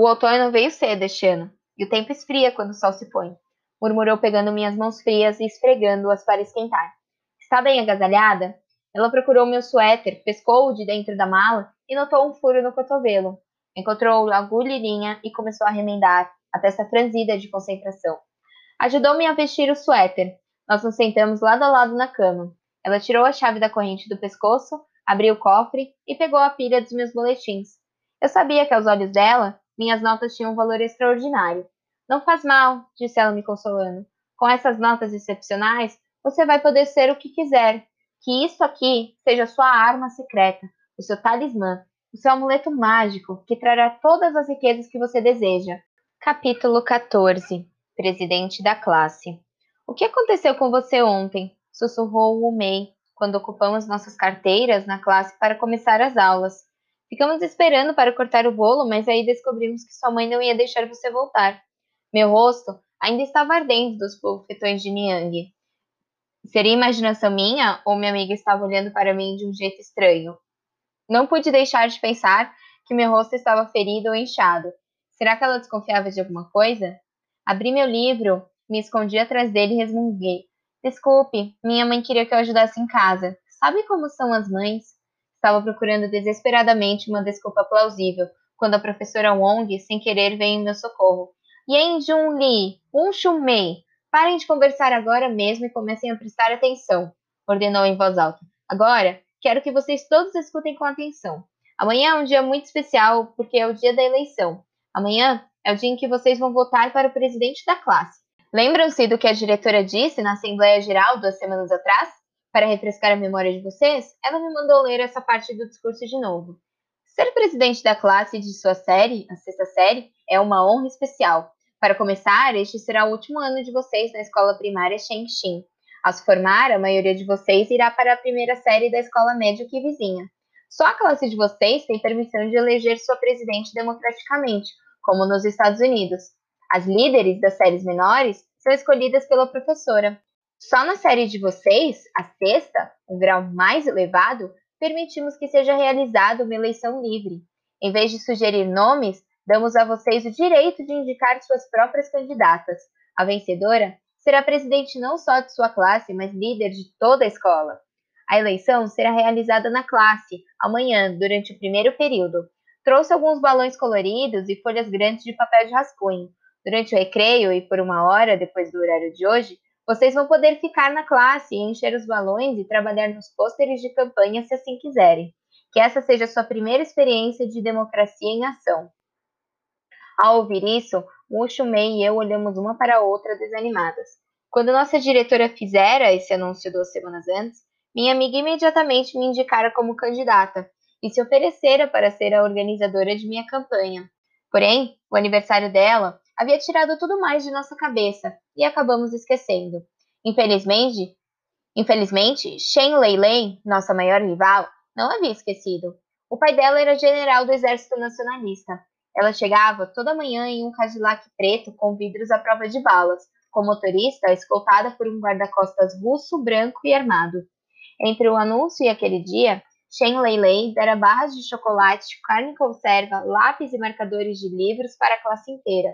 O outono veio cedo este ano, e o tempo esfria quando o sol se põe, murmurou pegando minhas mãos frias e esfregando-as para esquentar. Está bem agasalhada? Ela procurou meu suéter, pescou-o de dentro da mala e notou um furo no cotovelo. Encontrou agulha e linha e começou a remendar, a testa franzida de concentração. Ajudou-me a vestir o suéter. Nós nos sentamos lado a lado na cama. Ela tirou a chave da corrente do pescoço, abriu o cofre e pegou a pilha dos meus boletins. Eu sabia que aos olhos dela, minhas notas tinham um valor extraordinário. Não faz mal, disse ela me consolando. Com essas notas excepcionais, você vai poder ser o que quiser. Que isso aqui seja sua arma secreta, o seu talismã, o seu amuleto mágico que trará todas as riquezas que você deseja. Capítulo 14 Presidente da classe. O que aconteceu com você ontem? sussurrou o Mei quando ocupamos nossas carteiras na classe para começar as aulas. Ficamos esperando para cortar o bolo, mas aí descobrimos que sua mãe não ia deixar você voltar. Meu rosto ainda estava ardendo dos bofetões de Niang. Seria imaginação minha ou minha amiga estava olhando para mim de um jeito estranho? Não pude deixar de pensar que meu rosto estava ferido ou inchado. Será que ela desconfiava de alguma coisa? Abri meu livro, me escondi atrás dele e resmunguei. Desculpe, minha mãe queria que eu ajudasse em casa. Sabe como são as mães? Estava procurando desesperadamente uma desculpa plausível, quando a professora Wong, sem querer, veio em meu socorro. Yen Jun Li, Un Shun Mei, parem de conversar agora mesmo e comecem a prestar atenção, ordenou em voz alta. Agora, quero que vocês todos escutem com atenção. Amanhã é um dia muito especial porque é o dia da eleição. Amanhã é o dia em que vocês vão votar para o presidente da classe. Lembram-se do que a diretora disse na Assembleia Geral duas semanas atrás? Para refrescar a memória de vocês, ela me mandou ler essa parte do discurso de novo. Ser presidente da classe de sua série, a sexta série, é uma honra especial. Para começar, este será o último ano de vocês na escola primária Shengxin. Ao se formar, a maioria de vocês irá para a primeira série da escola média que vizinha. Só a classe de vocês tem permissão de eleger sua presidente democraticamente, como nos Estados Unidos. As líderes das séries menores são escolhidas pela professora. Só na série de vocês, a sexta, um grau mais elevado, permitimos que seja realizada uma eleição livre. Em vez de sugerir nomes, damos a vocês o direito de indicar suas próprias candidatas. A vencedora será presidente não só de sua classe, mas líder de toda a escola. A eleição será realizada na classe, amanhã, durante o primeiro período. Trouxe alguns balões coloridos e folhas grandes de papel de rascunho. Durante o recreio e por uma hora depois do horário de hoje, vocês vão poder ficar na classe e encher os balões e trabalhar nos pôsteres de campanha se assim quiserem. Que essa seja sua primeira experiência de democracia em ação. Ao ouvir isso, Mushu, Mei e eu olhamos uma para a outra desanimadas. Quando nossa diretora fizera esse anúncio duas semanas antes, minha amiga imediatamente me indicara como candidata e se oferecera para ser a organizadora de minha campanha. Porém, o aniversário dela havia tirado tudo mais de nossa cabeça e acabamos esquecendo. Infelizmente, infelizmente, Shen Leilei, nossa maior rival, não havia esquecido. O pai dela era general do Exército Nacionalista. Ela chegava toda manhã em um Cadillac preto com vidros à prova de balas, com motorista escoltada por um guarda-costas russo, branco e armado. Entre o anúncio e aquele dia, Shen Leilei dera barras de chocolate, carne conserva, lápis e marcadores de livros para a classe inteira,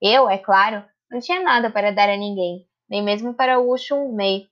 eu, é claro, não tinha nada para dar a ninguém, nem mesmo para o Shun Mei.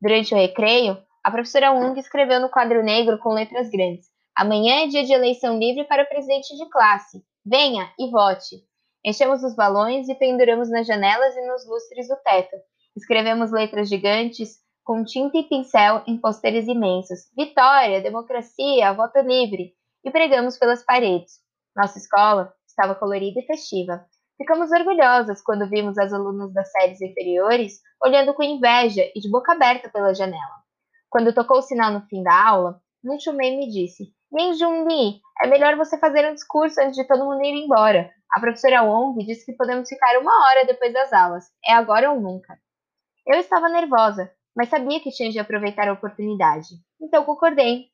Durante o recreio, a professora Wong escreveu no quadro negro com letras grandes: Amanhã é dia de eleição livre para o presidente de classe. Venha e vote. Enchemos os balões e penduramos nas janelas e nos lustres do teto. Escrevemos letras gigantes com tinta e pincel em pôsteres imensos: Vitória, democracia, voto livre. E pregamos pelas paredes. Nossa escola estava colorida e festiva. Ficamos orgulhosas quando vimos as alunas das séries inferiores olhando com inveja e de boca aberta pela janela. Quando tocou o sinal no fim da aula, Chumei me disse: Min Junli, é melhor você fazer um discurso antes de todo mundo ir embora. A professora Wong disse que podemos ficar uma hora depois das aulas. É agora ou nunca. Eu estava nervosa, mas sabia que tinha de aproveitar a oportunidade. Então concordei.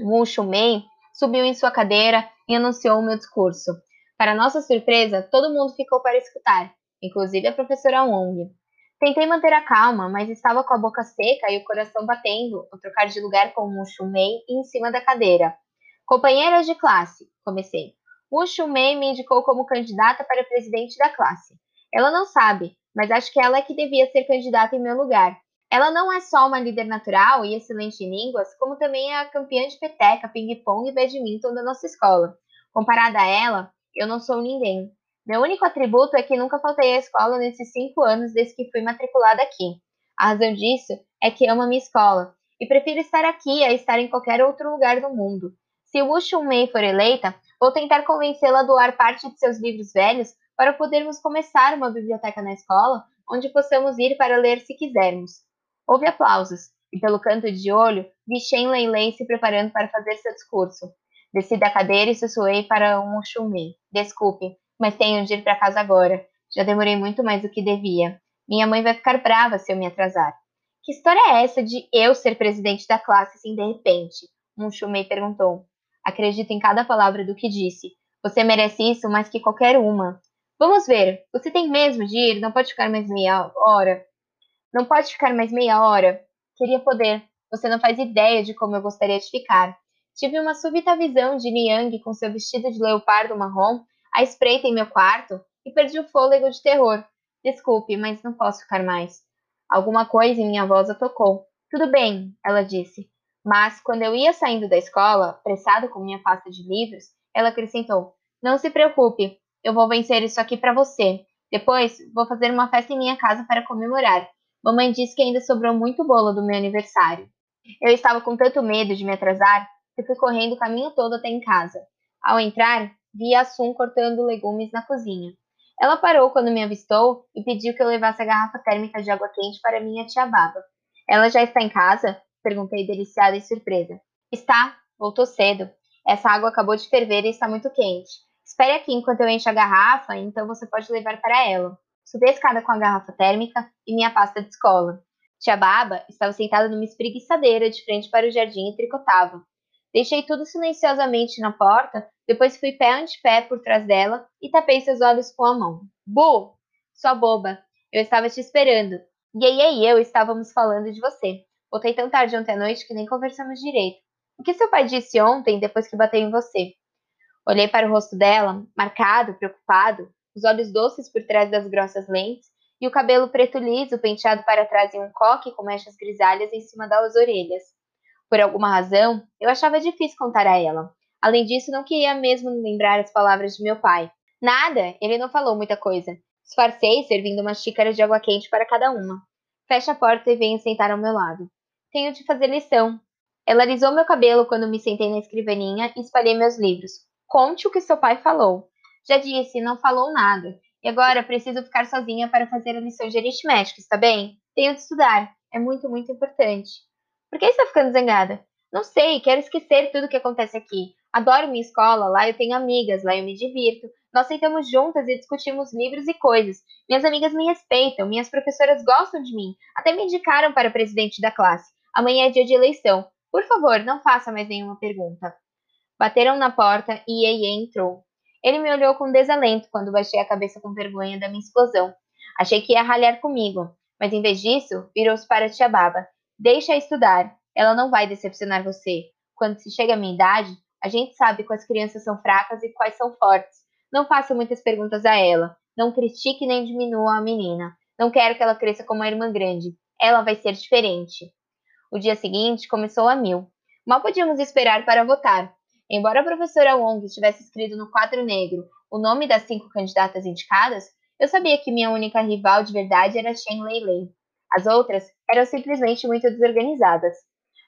Wu Shumei subiu em sua cadeira e anunciou o meu discurso. Para nossa surpresa, todo mundo ficou para escutar, inclusive a professora Wong. Tentei manter a calma, mas estava com a boca seca e o coração batendo ao trocar de lugar com o Chumei em cima da cadeira. Companheiras de classe, comecei. Wu Shumei me indicou como candidata para presidente da classe. Ela não sabe, mas acho que ela é que devia ser candidata em meu lugar. Ela não é só uma líder natural e excelente em línguas, como também é a campeã de peteca, ping-pong e badminton da nossa escola. Comparada a ela, eu não sou ninguém. Meu único atributo é que nunca faltei à escola nesses cinco anos desde que fui matriculada aqui. A razão disso é que amo a minha escola e prefiro estar aqui a estar em qualquer outro lugar do mundo. Se Wu Mei for eleita, vou tentar convencê-la a doar parte de seus livros velhos para podermos começar uma biblioteca na escola, onde possamos ir para ler se quisermos. Houve aplausos, e pelo canto de olho, vi Shen Lei se preparando para fazer seu discurso. Desci da cadeira e sussurrei para um Mei. Desculpe, mas tenho de ir para casa agora. Já demorei muito mais do que devia. Minha mãe vai ficar brava se eu me atrasar. Que história é essa de eu ser presidente da classe assim de repente? Munchumei perguntou. Acredito em cada palavra do que disse. Você merece isso mais que qualquer uma. Vamos ver. Você tem mesmo de ir? Não pode ficar mais meia hora? Não pode ficar mais meia hora? Queria poder. Você não faz ideia de como eu gostaria de ficar. Tive uma súbita visão de Niang com seu vestido de leopardo marrom à espreita em meu quarto e perdi o fôlego de terror. Desculpe, mas não posso ficar mais. Alguma coisa em minha voz a tocou. Tudo bem, ela disse. Mas, quando eu ia saindo da escola, apressado com minha pasta de livros, ela acrescentou: Não se preocupe, eu vou vencer isso aqui para você. Depois, vou fazer uma festa em minha casa para comemorar. Mamãe disse que ainda sobrou muito bolo do meu aniversário. Eu estava com tanto medo de me atrasar que fui correndo o caminho todo até em casa. Ao entrar, vi a Sun cortando legumes na cozinha. Ela parou quando me avistou e pediu que eu levasse a garrafa térmica de água quente para minha tia Baba. Ela já está em casa? Perguntei deliciada e surpresa. Está, voltou cedo. Essa água acabou de ferver e está muito quente. Espere aqui enquanto eu encho a garrafa, então você pode levar para ela. Subi a escada com a garrafa térmica e minha pasta de escola. Tia Baba estava sentada numa espreguiçadeira de frente para o jardim e tricotava. Deixei tudo silenciosamente na porta, depois fui pé ante pé por trás dela e tapei seus olhos com a mão. Bu! Sua boba! Eu estava te esperando. Yeye e eu estávamos falando de você. Voltei tão tarde ontem à noite que nem conversamos direito. O que seu pai disse ontem depois que bateu em você? Olhei para o rosto dela, marcado, preocupado, os olhos doces por trás das grossas lentes e o cabelo preto liso penteado para trás em um coque com mechas grisalhas em cima das orelhas. Por alguma razão, eu achava difícil contar a ela. Além disso, não queria mesmo lembrar as palavras de meu pai. Nada, ele não falou muita coisa. Disfarcei servindo uma xícara de água quente para cada uma. Fecha a porta e venha sentar ao meu lado. Tenho de fazer lição. Ela alisou meu cabelo quando me sentei na escrivaninha e espalhei meus livros. Conte o que seu pai falou. Já disse, não falou nada. E agora preciso ficar sozinha para fazer a lição de aritmética, está bem? Tenho de estudar. É muito, muito importante. Por que está ficando zangada? Não sei, quero esquecer tudo o que acontece aqui. Adoro minha escola, lá eu tenho amigas, lá eu me divirto. Nós sentamos juntas e discutimos livros e coisas. Minhas amigas me respeitam, minhas professoras gostam de mim, até me indicaram para presidente da classe. Amanhã é dia de eleição. Por favor, não faça mais nenhuma pergunta. Bateram na porta e Yeye entrou. Ele me olhou com desalento quando baixei a cabeça com vergonha da minha explosão. Achei que ia ralhar comigo, mas em vez disso, virou-se para Tia Baba. Deixa estudar. Ela não vai decepcionar você. Quando se chega à minha idade, a gente sabe quais crianças são fracas e quais são fortes. Não faça muitas perguntas a ela. Não critique nem diminua a menina. Não quero que ela cresça como uma irmã grande. Ela vai ser diferente. O dia seguinte começou a mil. Mal podíamos esperar para votar. Embora a professora Wong tivesse escrito no quadro negro o nome das cinco candidatas indicadas, eu sabia que minha única rival de verdade era Shen Lei Lei. As outras eram simplesmente muito desorganizadas.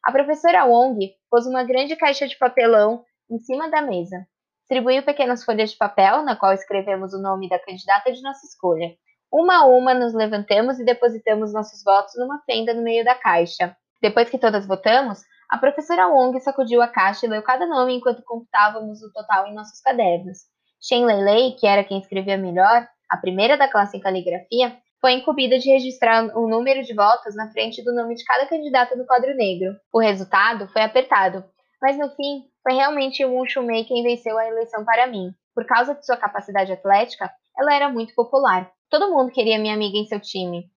A professora Wong pôs uma grande caixa de papelão em cima da mesa. Distribuiu pequenas folhas de papel, na qual escrevemos o nome da candidata de nossa escolha. Uma a uma, nos levantamos e depositamos nossos votos numa fenda no meio da caixa. Depois que todas votamos, a professora Wong sacudiu a caixa e leu cada nome enquanto computávamos o total em nossos cadernos. Shen Lei, que era quem escrevia melhor, a primeira da classe em caligrafia, foi incumbida de registrar o número de votos na frente do nome de cada candidata no quadro negro. O resultado foi apertado, mas no fim foi realmente Wu Shumei quem venceu a eleição para mim. Por causa de sua capacidade atlética, ela era muito popular. Todo mundo queria minha amiga em seu time.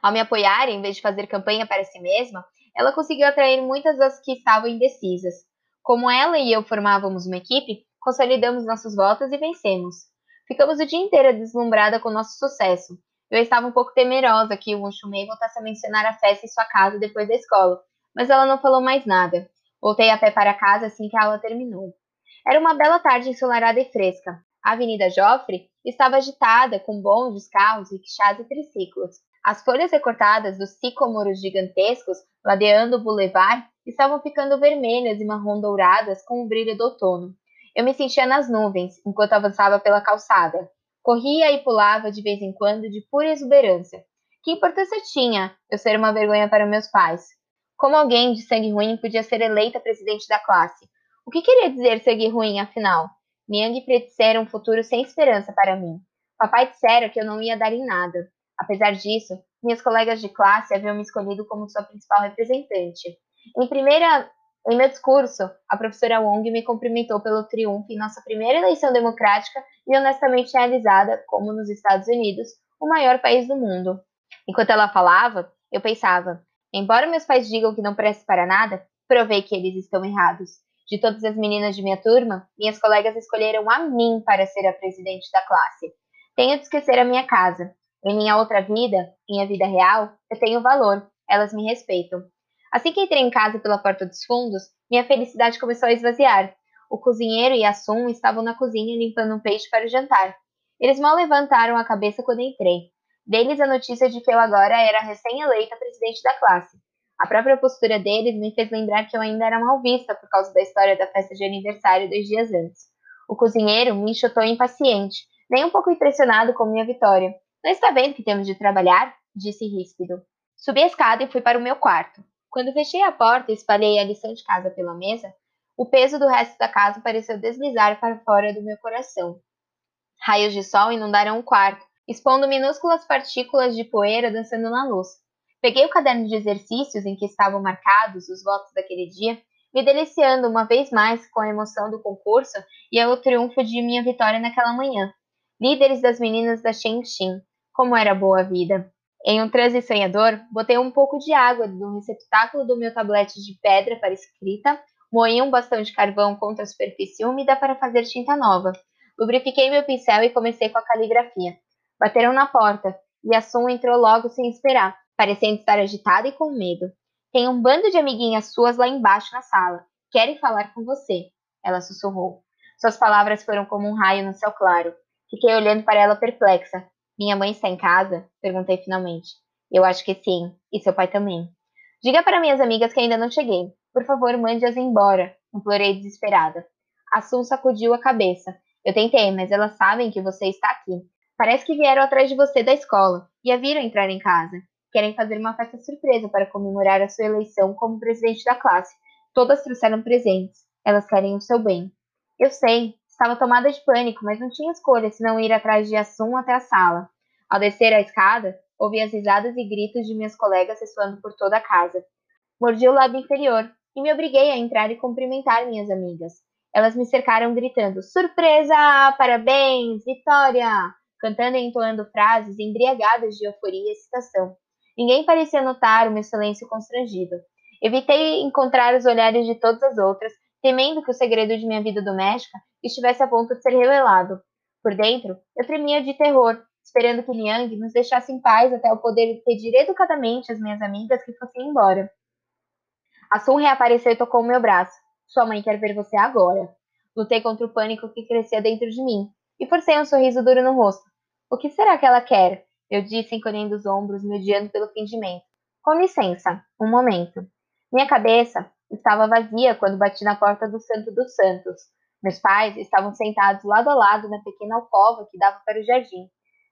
Ao me apoiar, em vez de fazer campanha para si mesma, ela conseguiu atrair muitas das que estavam indecisas. Como ela e eu formávamos uma equipe, consolidamos nossos votos e vencemos. Ficamos o dia inteiro deslumbrada com nosso sucesso. Eu estava um pouco temerosa que o Chumei voltasse a mencionar a festa em sua casa depois da escola, mas ela não falou mais nada. Voltei a pé para casa assim que a aula terminou. Era uma bela tarde ensolarada e fresca. A Avenida Joffre estava agitada, com bondes, carros, rickshaws e triciclos. As folhas recortadas dos sicômoros gigantescos, ladeando o bulevar, estavam ficando vermelhas e marrom douradas com o brilho do outono. Eu me sentia nas nuvens enquanto avançava pela calçada. Corria e pulava de vez em quando de pura exuberância. Que importância tinha eu ser uma vergonha para meus pais? Como alguém de sangue ruim podia ser eleita presidente da classe? O que queria dizer sangue ruim, afinal? Niang predissera um futuro sem esperança para mim. Papai dissera que eu não ia dar em nada. Apesar disso, minhas colegas de classe haviam me escolhido como sua principal representante. Em primeira em meu discurso, a professora Wong me cumprimentou pelo triunfo em nossa primeira eleição democrática e honestamente realizada, como nos Estados Unidos, o maior país do mundo. Enquanto ela falava, eu pensava: embora meus pais digam que não preste para nada, provei que eles estão errados. De todas as meninas de minha turma, minhas colegas escolheram a mim para ser a presidente da classe. Tenho de esquecer a minha casa. Em minha outra vida, minha vida real, eu tenho valor. Elas me respeitam. Assim que entrei em casa pela porta dos fundos, minha felicidade começou a esvaziar. O cozinheiro e a Sun estavam na cozinha limpando um peixe para o jantar. Eles mal levantaram a cabeça quando entrei. Deles a notícia de que eu agora era recém-eleita presidente da classe. A própria postura deles me fez lembrar que eu ainda era mal vista por causa da história da festa de aniversário dois dias antes. O cozinheiro me enxotou impaciente, nem um pouco impressionado com minha vitória. Não está vendo que temos de trabalhar? disse ríspido. Subi a escada e fui para o meu quarto. Quando fechei a porta e espalhei a lição de casa pela mesa, o peso do resto da casa pareceu deslizar para fora do meu coração. Raios de sol inundaram o quarto, expondo minúsculas partículas de poeira dançando na luz. Peguei o caderno de exercícios em que estavam marcados os votos daquele dia, me deliciando uma vez mais com a emoção do concurso e o triunfo de minha vitória naquela manhã. Líderes das meninas da Xin, como era boa a vida. Em um transe sonhador, botei um pouco de água no receptáculo do meu tablete de pedra para escrita, moí um bastão de carvão contra a superfície úmida para fazer tinta nova. Lubrifiquei meu pincel e comecei com a caligrafia. Bateram na porta, e a Sun entrou logo sem esperar parecendo estar agitada e com medo. Tem um bando de amiguinhas suas lá embaixo na sala. Querem falar com você. Ela sussurrou. Suas palavras foram como um raio no céu claro. Fiquei olhando para ela perplexa. Minha mãe está em casa? Perguntei finalmente. Eu acho que sim. E seu pai também. Diga para minhas amigas que ainda não cheguei. Por favor, mande-as embora. Implorei desesperada. A Sun sacudiu a cabeça. Eu tentei, mas elas sabem que você está aqui. Parece que vieram atrás de você da escola e a viram entrar em casa querem fazer uma festa surpresa para comemorar a sua eleição como presidente da classe. Todas trouxeram presentes. Elas querem o seu bem. Eu sei, estava tomada de pânico, mas não tinha escolha senão ir atrás de Assum até a sala. Ao descer a escada, ouvi as risadas e gritos de minhas colegas ressoando por toda a casa. Mordi o lábio inferior e me obriguei a entrar e cumprimentar minhas amigas. Elas me cercaram gritando: Surpresa! Parabéns! Vitória! Cantando e entoando frases embriagadas de euforia e excitação. Ninguém parecia notar o meu silêncio constrangido. Evitei encontrar os olhares de todas as outras, temendo que o segredo de minha vida doméstica estivesse a ponto de ser revelado. Por dentro, eu tremia de terror, esperando que Liang nos deixasse em paz até eu poder pedir educadamente às minhas amigas que fossem embora. A Sun reapareceu e tocou o meu braço. Sua mãe quer ver você agora. Lutei contra o pânico que crescia dentro de mim e forcei um sorriso duro no rosto. O que será que ela quer? Eu disse, encolhendo os ombros, mediando pelo fingimento. Com licença, um momento. Minha cabeça estava vazia quando bati na porta do Santo dos Santos. Meus pais estavam sentados lado a lado na pequena alcova que dava para o jardim.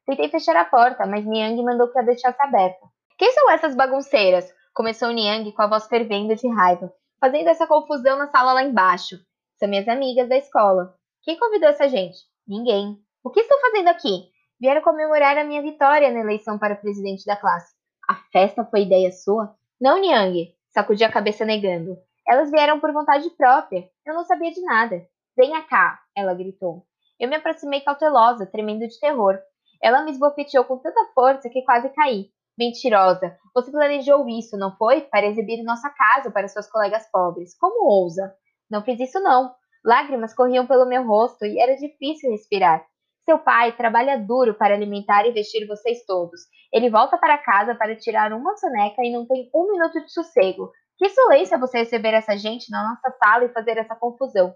Tentei fechar a porta, mas Niang mandou que a deixasse aberta. Quem são essas bagunceiras? Começou Niang com a voz fervendo de raiva, fazendo essa confusão na sala lá embaixo. São minhas amigas da escola. Quem convidou essa gente? Ninguém. O que estão fazendo aqui? Vieram comemorar a minha vitória na eleição para presidente da classe. A festa foi ideia sua? Não, Niang, sacudi a cabeça negando. Elas vieram por vontade própria. Eu não sabia de nada. Venha cá, ela gritou. Eu me aproximei cautelosa, tremendo de terror. Ela me esbofeteou com tanta força que quase caí. Mentirosa! Você planejou isso, não foi? Para exibir nossa casa para seus colegas pobres. Como ousa? Não fiz isso, não. Lágrimas corriam pelo meu rosto e era difícil respirar. Seu pai trabalha duro para alimentar e vestir vocês todos. Ele volta para casa para tirar uma soneca e não tem um minuto de sossego. Que insolência você receber essa gente na nossa sala e fazer essa confusão.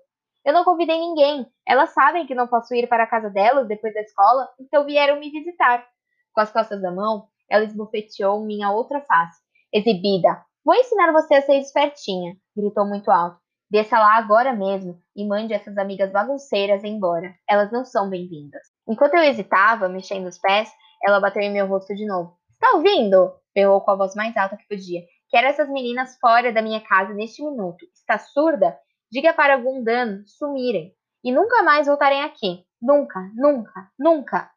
Eu não convidei ninguém. Elas sabem que não posso ir para a casa delas depois da escola, então vieram me visitar. Com as costas da mão, ela esbofeteou minha outra face. Exibida. Vou ensinar você a ser espertinha, gritou muito alto. Desça lá agora mesmo e mande essas amigas bagunceiras embora. Elas não são bem-vindas. Enquanto eu hesitava, mexendo os pés, ela bateu em meu rosto de novo. Está ouvindo? Berrou com a voz mais alta que podia. Quero essas meninas fora da minha casa neste minuto. Está surda? Diga para algum dano sumirem e nunca mais voltarem aqui. Nunca, nunca, nunca.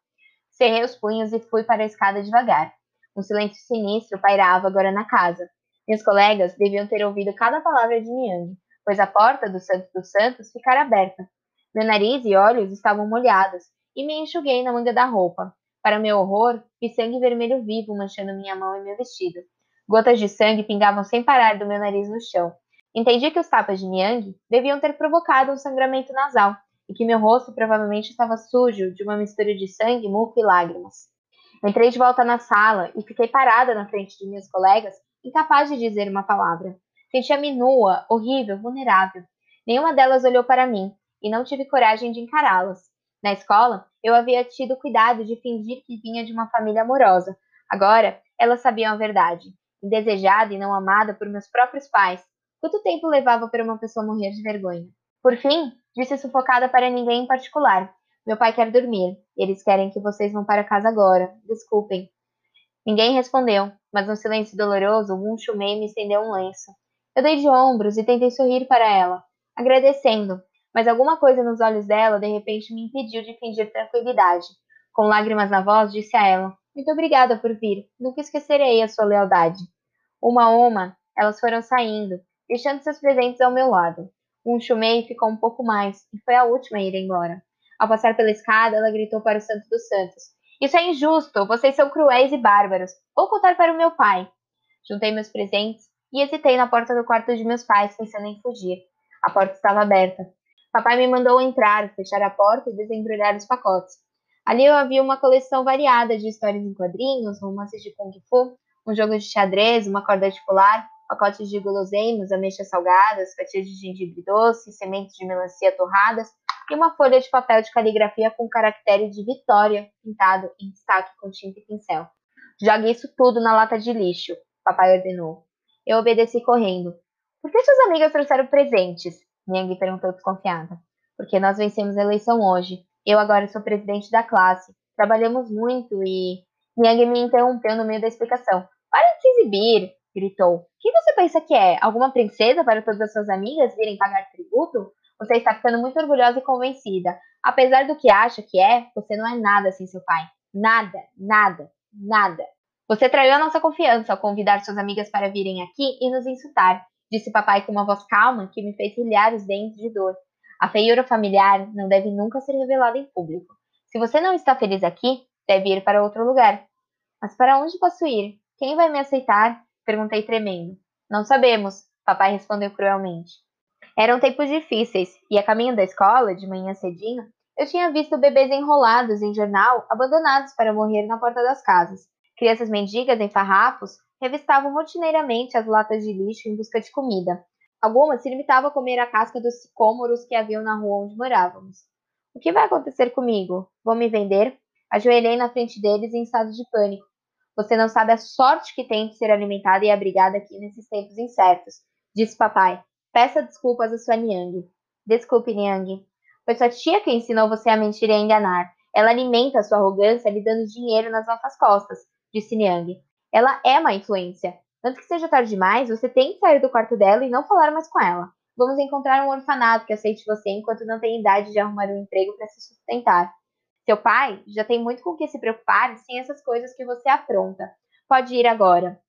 Cerrei os punhos e fui para a escada devagar. Um silêncio sinistro pairava agora na casa. Meus colegas deviam ter ouvido cada palavra de Niang, pois a porta do Santo dos Santos ficara aberta. Meu nariz e olhos estavam molhados, e me enxuguei na manga da roupa. Para meu horror, vi sangue vermelho vivo manchando minha mão e meu vestido. Gotas de sangue pingavam sem parar do meu nariz no chão. Entendi que os tapas de Niang deviam ter provocado um sangramento nasal, e que meu rosto provavelmente estava sujo de uma mistura de sangue, muco e lágrimas. Entrei de volta na sala e fiquei parada na frente de minhas colegas, incapaz de dizer uma palavra. Sentia-me nua, horrível, vulnerável. Nenhuma delas olhou para mim, e não tive coragem de encará-las. Na escola, eu havia tido cuidado de fingir que vinha de uma família amorosa. Agora, elas sabiam a verdade. Indesejada e não amada por meus próprios pais. Quanto tempo levava para uma pessoa morrer de vergonha? Por fim, disse sufocada para ninguém em particular. Meu pai quer dormir. Eles querem que vocês vão para casa agora. Desculpem. Ninguém respondeu, mas no silêncio doloroso, um chumei me estendeu um lenço. Eu dei de ombros e tentei sorrir para ela, agradecendo, mas alguma coisa nos olhos dela de repente me impediu de fingir tranquilidade. Com lágrimas na voz, disse a ela: Muito obrigada por vir. Nunca esquecerei a sua lealdade. Uma a uma, elas foram saindo, deixando seus presentes ao meu lado. Um chumei ficou um pouco mais e foi a última a ir embora. Ao passar pela escada, ela gritou para o Santo dos Santos: Isso é injusto! Vocês são cruéis e bárbaros! Vou contar para o meu pai. Juntei meus presentes e hesitei na porta do quarto de meus pais, pensando em fugir. A porta estava aberta. Papai me mandou entrar, fechar a porta e desembrulhar os pacotes. Ali eu havia uma coleção variada de histórias em quadrinhos, romances de kung fu, um jogo de xadrez, uma corda de pular, pacotes de guloseimas, ameixas salgadas, fatias de gengibre doce, sementes de melancia torradas e uma folha de papel de caligrafia com caractere de Vitória pintado em destaque com tinta e pincel. Jogue isso tudo na lata de lixo, papai ordenou. Eu obedeci correndo. Por que suas amigas trouxeram presentes? Niang perguntou desconfiada. Porque nós vencemos a eleição hoje. Eu agora sou presidente da classe. Trabalhamos muito e. Niang me interrompeu no meio da explicação. Para de se exibir! gritou. Quem você pensa que é? Alguma princesa para todas as suas amigas virem pagar tributo? Você está ficando muito orgulhosa e convencida. Apesar do que acha que é, você não é nada sem seu pai. Nada, nada, nada. Você traiu a nossa confiança ao convidar suas amigas para virem aqui e nos insultar, disse papai com uma voz calma que me fez rilhar os dentes de dor. A feiura familiar não deve nunca ser revelada em público. Se você não está feliz aqui, deve ir para outro lugar. Mas para onde posso ir? Quem vai me aceitar? Perguntei tremendo. Não sabemos, papai respondeu cruelmente. Eram tempos difíceis, e a caminho da escola, de manhã cedinho, eu tinha visto bebês enrolados em jornal, abandonados para morrer na porta das casas. Crianças mendigas em farrapos revistavam rotineiramente as latas de lixo em busca de comida. Algumas se limitavam a comer a casca dos sicômoros que haviam na rua onde morávamos. O que vai acontecer comigo? Vão me vender? Ajoelhei na frente deles em estado de pânico. Você não sabe a sorte que tem de ser alimentada e abrigada aqui nesses tempos incertos, disse papai. Peça desculpas a sua Niang. Desculpe, Niang. Foi sua tia que ensinou você a mentir e a enganar. Ela alimenta a sua arrogância lhe dando dinheiro nas nossas costas disse Niang. Ela é má influência. Antes que seja tarde demais, você tem que sair do quarto dela e não falar mais com ela. Vamos encontrar um orfanato que aceite você enquanto não tem idade de arrumar um emprego para se sustentar. Seu pai já tem muito com que se preocupar sem essas coisas que você apronta. Pode ir agora.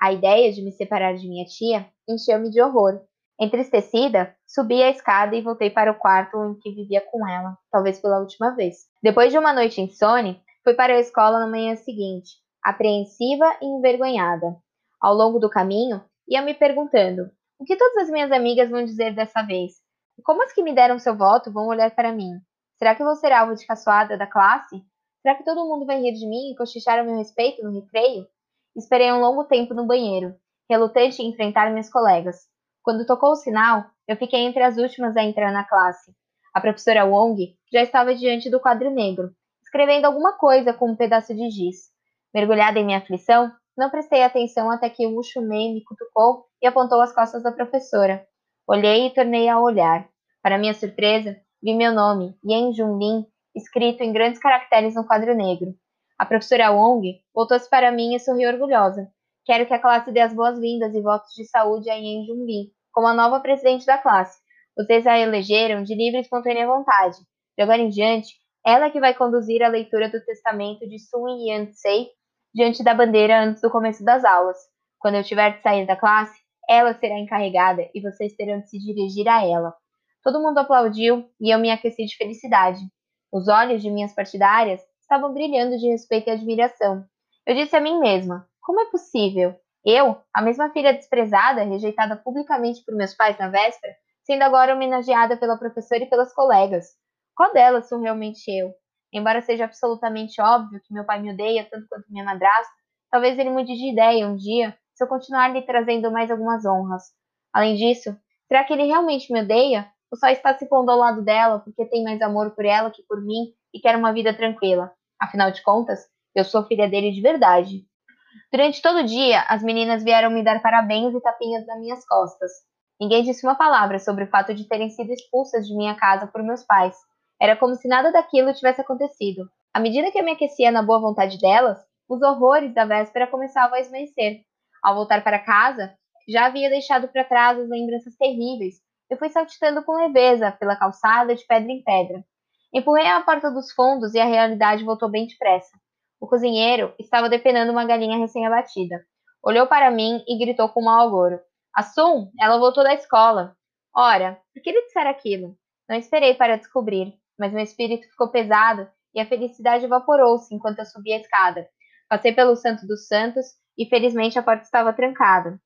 A ideia de me separar de minha tia encheu-me de horror. Entristecida, subi a escada e voltei para o quarto em que vivia com ela, talvez pela última vez. Depois de uma noite insone, fui para a escola na manhã seguinte apreensiva e envergonhada. Ao longo do caminho, ia me perguntando: o que todas as minhas amigas vão dizer dessa vez? Como as que me deram seu voto vão olhar para mim? Será que vou ser alvo de caçoada da classe? Será que todo mundo vai rir de mim e cochichar a meu respeito no recreio? Esperei um longo tempo no banheiro, relutante em enfrentar minhas colegas. Quando tocou o sinal, eu fiquei entre as últimas a entrar na classe. A professora Wong já estava diante do quadro negro, escrevendo alguma coisa com um pedaço de giz. Mergulhada em minha aflição, não prestei atenção até que Wu Shumei me cutucou e apontou as costas da professora. Olhei e tornei a olhar. Para minha surpresa, vi meu nome, Yen Junlin, escrito em grandes caracteres no quadro negro. A professora Wong voltou-se para mim e sorriu orgulhosa. Quero que a classe dê as boas-vindas e votos de saúde a Yen Junlin, como a nova presidente da classe. Vocês a elegeram de livre e espontânea vontade. De agora em diante, ela é que vai conduzir a leitura do testamento de Sun Yan-tsei diante da bandeira antes do começo das aulas. Quando eu tiver de sair da classe, ela será encarregada e vocês terão de se dirigir a ela. Todo mundo aplaudiu e eu me aqueci de felicidade. Os olhos de minhas partidárias estavam brilhando de respeito e admiração. Eu disse a mim mesma: como é possível? Eu, a mesma filha desprezada, rejeitada publicamente por meus pais na véspera, sendo agora homenageada pela professora e pelas colegas. Qual delas sou realmente eu? Embora seja absolutamente óbvio que meu pai me odeia tanto quanto minha madrasta, talvez ele mude de ideia um dia se eu continuar lhe trazendo mais algumas honras. Além disso, será que ele realmente me odeia? Ou só está se pondo ao lado dela porque tem mais amor por ela que por mim e quer uma vida tranquila? Afinal de contas, eu sou filha dele de verdade. Durante todo o dia, as meninas vieram me dar parabéns e tapinhas nas minhas costas. Ninguém disse uma palavra sobre o fato de terem sido expulsas de minha casa por meus pais. Era como se nada daquilo tivesse acontecido. À medida que eu me aquecia na boa vontade delas, os horrores da véspera começavam a esmaecer. Ao voltar para casa, já havia deixado para trás as lembranças terríveis. Eu fui saltitando com leveza pela calçada de pedra em pedra. Empurrei a porta dos fundos e a realidade voltou bem depressa. O cozinheiro estava depenando uma galinha recém-abatida. Olhou para mim e gritou com mau agouro. Assum, ela voltou da escola. Ora, por que ele dissera aquilo? Não esperei para descobrir mas meu espírito ficou pesado e a felicidade evaporou-se enquanto eu subia a escada. Passei pelo Santo dos Santos e felizmente a porta estava trancada.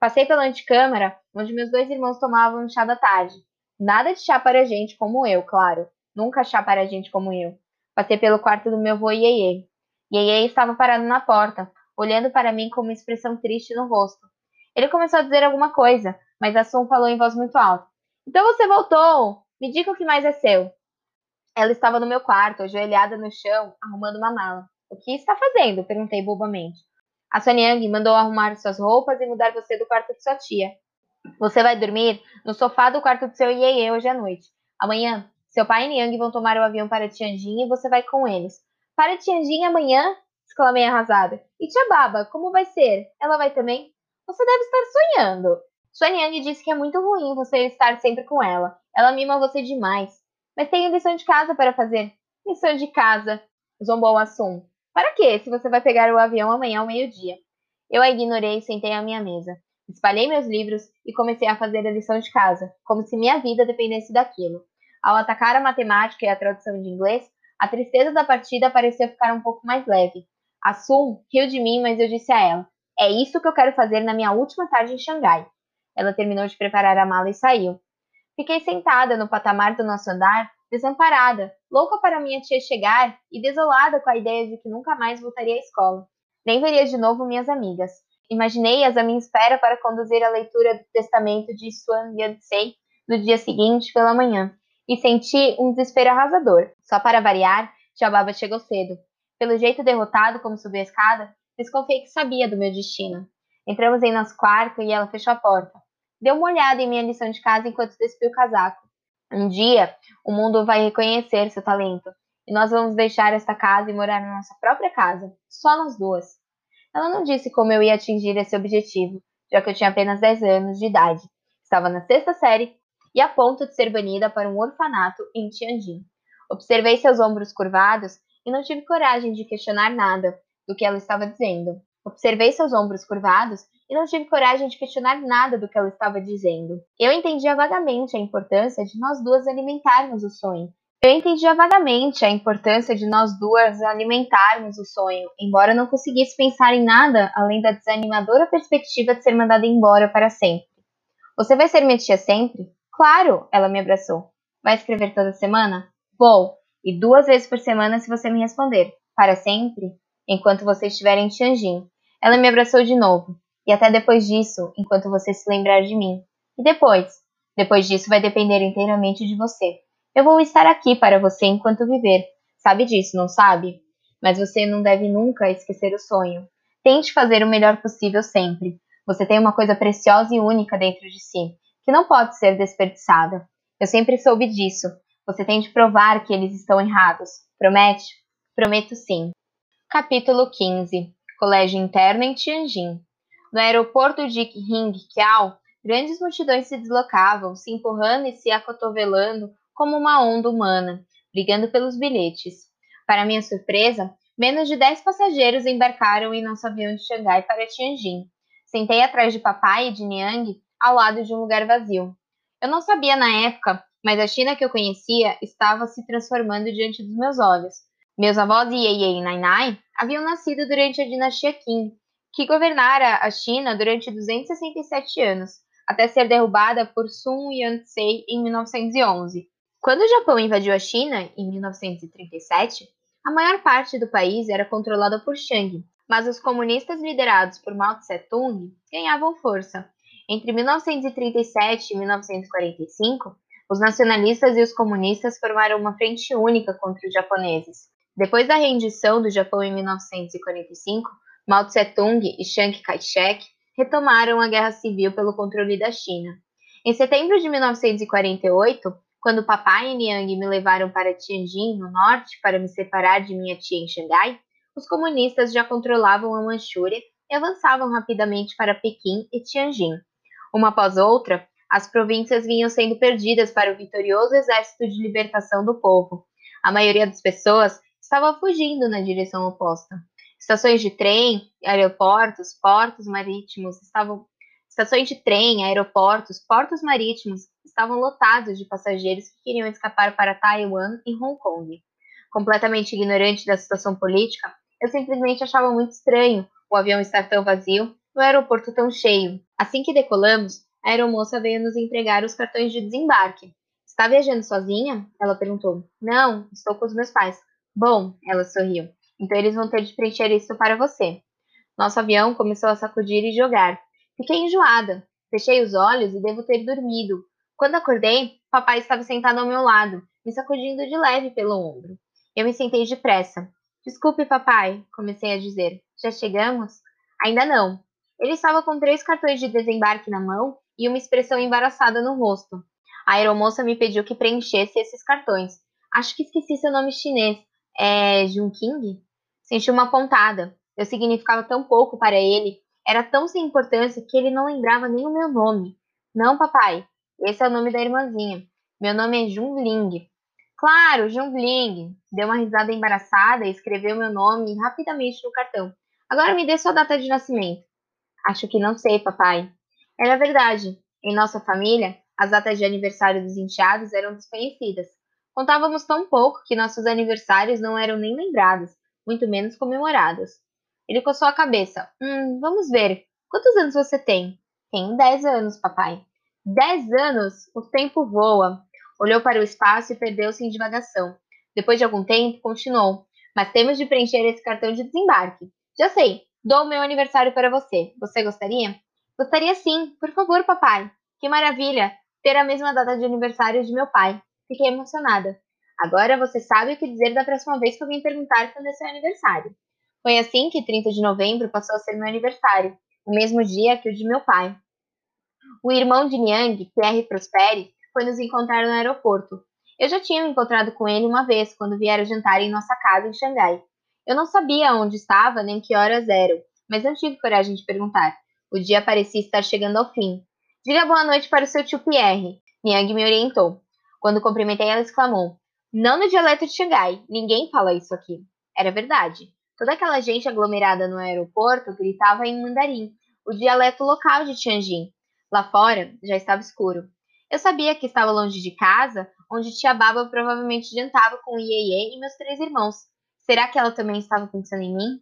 Passei pela antecâmara, onde meus dois irmãos tomavam chá da tarde. Nada de chá para gente como eu, claro. Nunca chá para gente como eu. Passei pelo quarto do meu avô Yeye. Yeye estava parado na porta, olhando para mim com uma expressão triste no rosto. Ele começou a dizer alguma coisa, mas a Sun falou em voz muito alta. Então você voltou! Me diga o que mais é seu. Ela estava no meu quarto, ajoelhada no chão, arrumando uma mala. O que está fazendo? Perguntei bobamente. A Sonyang mandou arrumar suas roupas e mudar você do quarto de sua tia. Você vai dormir no sofá do quarto do seu Iê hoje à noite. Amanhã, seu pai e Niang vão tomar o avião para Tianjin e você vai com eles. Para Tianjin amanhã? exclamei arrasada. E tia Baba, como vai ser? Ela vai também? Você deve estar sonhando. Sua disse que é muito ruim você estar sempre com ela. Ela mima você demais. Mas tenho lição de casa para fazer. Lição de casa, zombou Assum. Para quê, se você vai pegar o avião amanhã ao meio-dia? Eu a ignorei e sentei à minha mesa. Espalhei meus livros e comecei a fazer a lição de casa, como se minha vida dependesse daquilo. Ao atacar a matemática e a tradução de inglês, a tristeza da partida pareceu ficar um pouco mais leve. A Sun riu de mim, mas eu disse a ela: É isso que eu quero fazer na minha última tarde em Xangai. Ela terminou de preparar a mala e saiu. Fiquei sentada no patamar do nosso andar, desamparada, louca para minha tia chegar e desolada com a ideia de que nunca mais voltaria à escola. Nem veria de novo minhas amigas. Imaginei-as à minha espera para conduzir a leitura do testamento de Swan Yansei no dia seguinte pela manhã, e senti um desespero arrasador. Só para variar, tia Baba chegou cedo. Pelo jeito derrotado como subiu a escada, desconfiei que sabia do meu destino. Entramos em nosso quarto e ela fechou a porta. Deu uma olhada em minha lição de casa enquanto despia o casaco. Um dia, o mundo vai reconhecer seu talento e nós vamos deixar esta casa e morar na nossa própria casa, só nós duas. Ela não disse como eu ia atingir esse objetivo, já que eu tinha apenas 10 anos de idade. Estava na sexta série e a ponto de ser banida para um orfanato em Tianjin. Observei seus ombros curvados e não tive coragem de questionar nada do que ela estava dizendo. Observei seus ombros curvados e não tive coragem de questionar nada do que ela estava dizendo. Eu entendia vagamente a importância de nós duas alimentarmos o sonho. Eu entendia vagamente a importância de nós duas alimentarmos o sonho, embora não conseguisse pensar em nada além da desanimadora perspectiva de ser mandada embora para sempre. Você vai ser minha tia sempre? Claro, ela me abraçou. Vai escrever toda semana? Vou, e duas vezes por semana se você me responder. Para sempre? Enquanto você estiver em Tianjin. Ela me abraçou de novo. E até depois disso, enquanto você se lembrar de mim. E depois? Depois disso vai depender inteiramente de você. Eu vou estar aqui para você enquanto viver. Sabe disso, não sabe? Mas você não deve nunca esquecer o sonho. Tente fazer o melhor possível sempre. Você tem uma coisa preciosa e única dentro de si, que não pode ser desperdiçada. Eu sempre soube disso. Você tem de provar que eles estão errados. Promete? Prometo sim. Capítulo 15 Colégio Interno em Tianjin No aeroporto de Qingqiao, grandes multidões se deslocavam, se empurrando e se acotovelando como uma onda humana, brigando pelos bilhetes. Para minha surpresa, menos de dez passageiros embarcaram em nosso avião de Xangai para Tianjin. Sentei atrás de papai e de Niang, ao lado de um lugar vazio. Eu não sabia na época, mas a China que eu conhecia estava se transformando diante dos meus olhos. Meus avós Ye e Nainai haviam nascido durante a dinastia Qing, que governara a China durante 267 anos, até ser derrubada por Sun Yat-sen em 1911. Quando o Japão invadiu a China, em 1937, a maior parte do país era controlada por Chiang, mas os comunistas liderados por Mao Tse-tung ganhavam força. Entre 1937 e 1945, os nacionalistas e os comunistas formaram uma frente única contra os japoneses. Depois da rendição do Japão em 1945, Mao Tse-tung e Chiang Kai-shek retomaram a guerra civil pelo controle da China. Em setembro de 1948, quando papai e Niang me levaram para Tianjin, no norte, para me separar de minha tia em Xangai, os comunistas já controlavam a Manchúria e avançavam rapidamente para Pequim e Tianjin. Uma após outra, as províncias vinham sendo perdidas para o vitorioso exército de libertação do povo. A maioria das pessoas estava fugindo na direção oposta. Estações de trem, aeroportos, portos marítimos estavam estações de trem, aeroportos, portos marítimos estavam lotados de passageiros que queriam escapar para Taiwan e Hong Kong. Completamente ignorante da situação política, eu simplesmente achava muito estranho o avião estar tão vazio no aeroporto tão cheio. Assim que decolamos, a aeromoça veio nos entregar os cartões de desembarque. Está viajando sozinha? Ela perguntou. Não, estou com os meus pais. Bom, ela sorriu. Então eles vão ter de preencher isso para você. Nosso avião começou a sacudir e jogar. Fiquei enjoada. Fechei os olhos e devo ter dormido. Quando acordei, papai estava sentado ao meu lado, me sacudindo de leve pelo ombro. Eu me sentei depressa. Desculpe, papai, comecei a dizer. Já chegamos? Ainda não. Ele estava com três cartões de desembarque na mão e uma expressão embaraçada no rosto. A aeromoça me pediu que preenchesse esses cartões. Acho que esqueci seu nome chinês. É Junqing? Senti uma pontada. Eu significava tão pouco para ele, era tão sem importância que ele não lembrava nem o meu nome. Não, papai, esse é o nome da irmãzinha. Meu nome é Junling. Claro, Junling. Deu uma risada embaraçada e escreveu meu nome rapidamente no cartão. Agora me dê sua data de nascimento. Acho que não sei, papai. Era verdade. Em nossa família, as datas de aniversário dos enteados eram desconhecidas. Contávamos tão pouco que nossos aniversários não eram nem lembrados, muito menos comemorados. Ele coçou a cabeça. Hum, vamos ver. Quantos anos você tem? Tenho dez anos, papai. Dez anos? O tempo voa. Olhou para o espaço e perdeu-se em divagação. Depois de algum tempo, continuou. Mas temos de preencher esse cartão de desembarque. Já sei. Dou o meu aniversário para você. Você gostaria? Gostaria sim. Por favor, papai. Que maravilha! Ter a mesma data de aniversário de meu pai. Fiquei emocionada. Agora você sabe o que dizer da próxima vez que alguém perguntar quando é seu aniversário. Foi assim que 30 de novembro passou a ser meu aniversário, o mesmo dia que o de meu pai. O irmão de Niang, Pierre Prosperi, foi nos encontrar no aeroporto. Eu já tinha me encontrado com ele uma vez quando vieram jantar em nossa casa em Xangai. Eu não sabia onde estava nem que horas eram, mas não tive coragem de perguntar. O dia parecia estar chegando ao fim. Diga boa noite para o seu tio Pierre. Niang me orientou. Quando cumprimentei, ela exclamou: Não no dialeto de Xangai. Ninguém fala isso aqui. Era verdade. Toda aquela gente aglomerada no aeroporto gritava em mandarim, o dialeto local de Tianjin. Lá fora já estava escuro. Eu sabia que estava longe de casa, onde tia Baba provavelmente jantava com Iê e meus três irmãos. Será que ela também estava pensando em mim?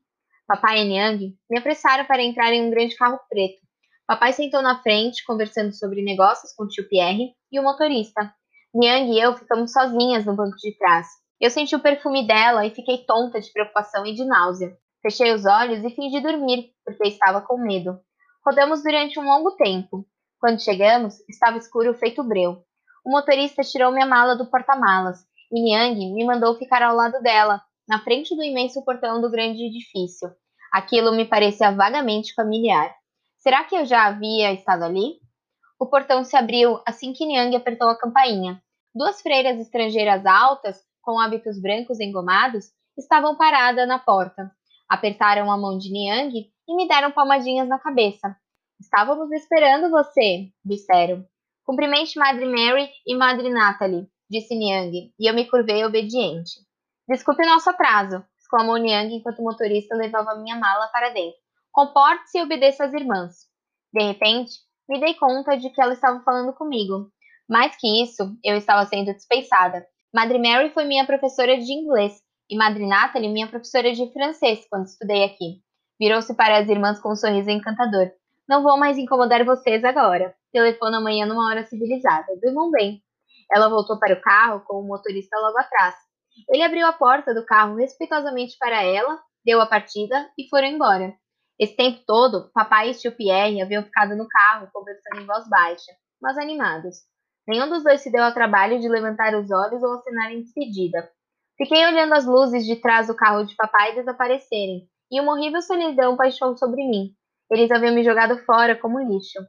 Papai e Niang me apressaram para entrar em um grande carro preto. Papai sentou na frente, conversando sobre negócios com o tio Pierre e o motorista. Niang e eu ficamos sozinhas no banco de trás. Eu senti o perfume dela e fiquei tonta de preocupação e de náusea. Fechei os olhos e fingi dormir, porque estava com medo. Rodamos durante um longo tempo. Quando chegamos, estava escuro feito breu. O motorista tirou minha mala do porta-malas e Niang me mandou ficar ao lado dela, na frente do imenso portão do grande edifício. Aquilo me parecia vagamente familiar. Será que eu já havia estado ali? O portão se abriu assim que Niang apertou a campainha. Duas freiras estrangeiras altas, com hábitos brancos engomados, estavam paradas na porta. Apertaram a mão de Niang e me deram palmadinhas na cabeça. Estávamos esperando você, disseram. Cumprimente Madre Mary e Madre Natalie, disse Niang, e eu me curvei obediente. Desculpe o nosso atraso, exclamou Niang enquanto o motorista levava minha mala para dentro. Comporte-se e obedeça às irmãs. De repente, me dei conta de que ela estava falando comigo. Mais que isso, eu estava sendo dispensada. Madre Mary foi minha professora de inglês e Madre Natalie minha professora de francês quando estudei aqui. Virou-se para as irmãs com um sorriso encantador. Não vou mais incomodar vocês agora. Telefono amanhã numa hora civilizada. Durmam bem. Ela voltou para o carro com o motorista logo atrás. Ele abriu a porta do carro respeitosamente para ela, deu a partida e foram embora. Esse tempo todo, papai e tio Pierre haviam ficado no carro, conversando em voz baixa, mas animados. Nenhum dos dois se deu ao trabalho de levantar os olhos ou assinar em despedida. Fiquei olhando as luzes de trás do carro de papai desaparecerem, e uma horrível solidão baixou sobre mim. Eles haviam me jogado fora como lixo.